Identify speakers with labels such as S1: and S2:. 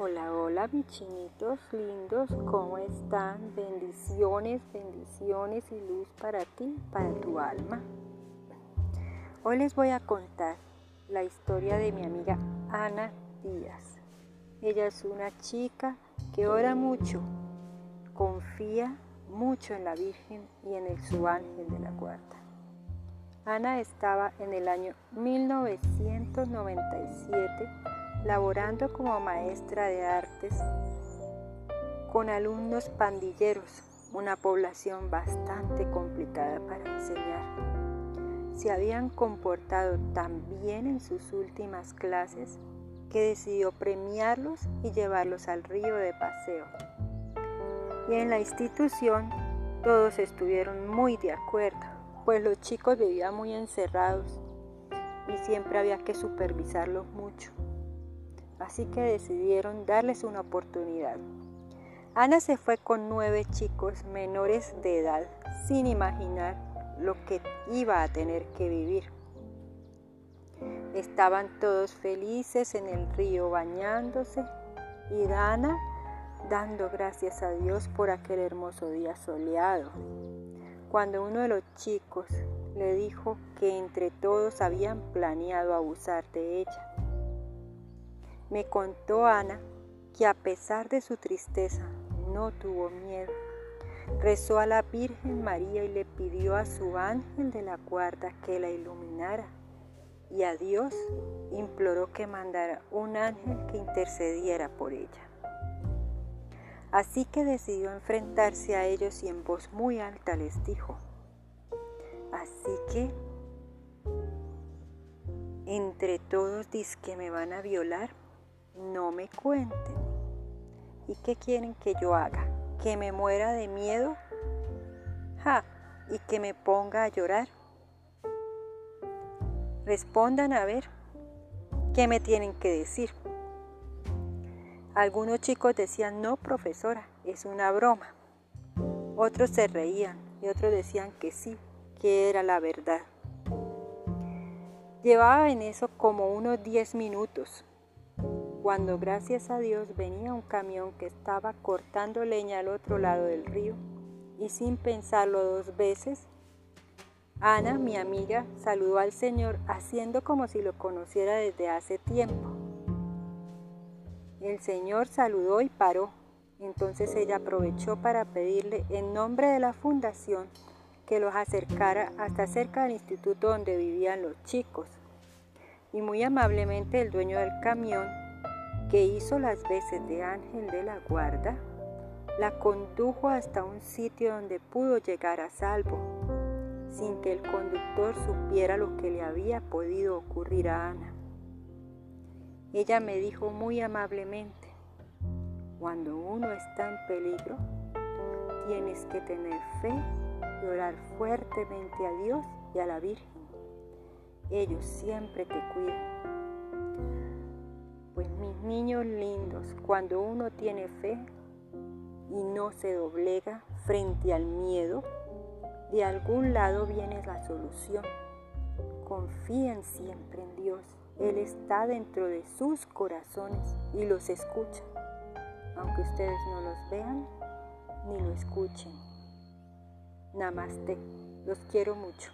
S1: Hola, hola, bichinitos lindos, ¿cómo están? Bendiciones, bendiciones y luz para ti, para tu alma. Hoy les voy a contar la historia de mi amiga Ana Díaz. Ella es una chica que ora mucho, confía mucho en la Virgen y en el su ángel de la guarda. Ana estaba en el año 1997 laborando como maestra de artes con alumnos pandilleros, una población bastante complicada para enseñar. Se habían comportado tan bien en sus últimas clases que decidió premiarlos y llevarlos al río de paseo. Y en la institución todos estuvieron muy de acuerdo, pues los chicos vivían muy encerrados y siempre había que supervisarlos mucho así que decidieron darles una oportunidad. Ana se fue con nueve chicos menores de edad, sin imaginar lo que iba a tener que vivir. Estaban todos felices en el río bañándose y Ana dando gracias a Dios por aquel hermoso día soleado. Cuando uno de los chicos le dijo que entre todos habían planeado abusar de ella. Me contó Ana que a pesar de su tristeza no tuvo miedo. Rezó a la Virgen María y le pidió a su ángel de la guarda que la iluminara. Y a Dios imploró que mandara un ángel que intercediera por ella. Así que decidió enfrentarse a ellos y en voz muy alta les dijo, así que entre todos dice que me van a violar no me cuenten. ¿Y qué quieren que yo haga? ¿Que me muera de miedo? ¡Ja! ¿Y que me ponga a llorar? Respondan a ver, ¿qué me tienen que decir? Algunos chicos decían, no, profesora, es una broma. Otros se reían y otros decían que sí, que era la verdad. Llevaba en eso como unos 10 minutos cuando gracias a Dios venía un camión que estaba cortando leña al otro lado del río y sin pensarlo dos veces, Ana, mi amiga, saludó al Señor haciendo como si lo conociera desde hace tiempo. El Señor saludó y paró. Entonces ella aprovechó para pedirle en nombre de la fundación que los acercara hasta cerca del instituto donde vivían los chicos. Y muy amablemente el dueño del camión que hizo las veces de ángel de la guarda, la condujo hasta un sitio donde pudo llegar a salvo, sin que el conductor supiera lo que le había podido ocurrir a Ana. Ella me dijo muy amablemente, cuando uno está en peligro, tienes que tener fe y orar fuertemente a Dios y a la Virgen. Ellos siempre te cuidan. Niños lindos, cuando uno tiene fe y no se doblega frente al miedo, de algún lado viene la solución. Confíen siempre en Dios. Él está dentro de sus corazones y los escucha, aunque ustedes no los vean ni lo escuchen. Namaste. Los quiero mucho.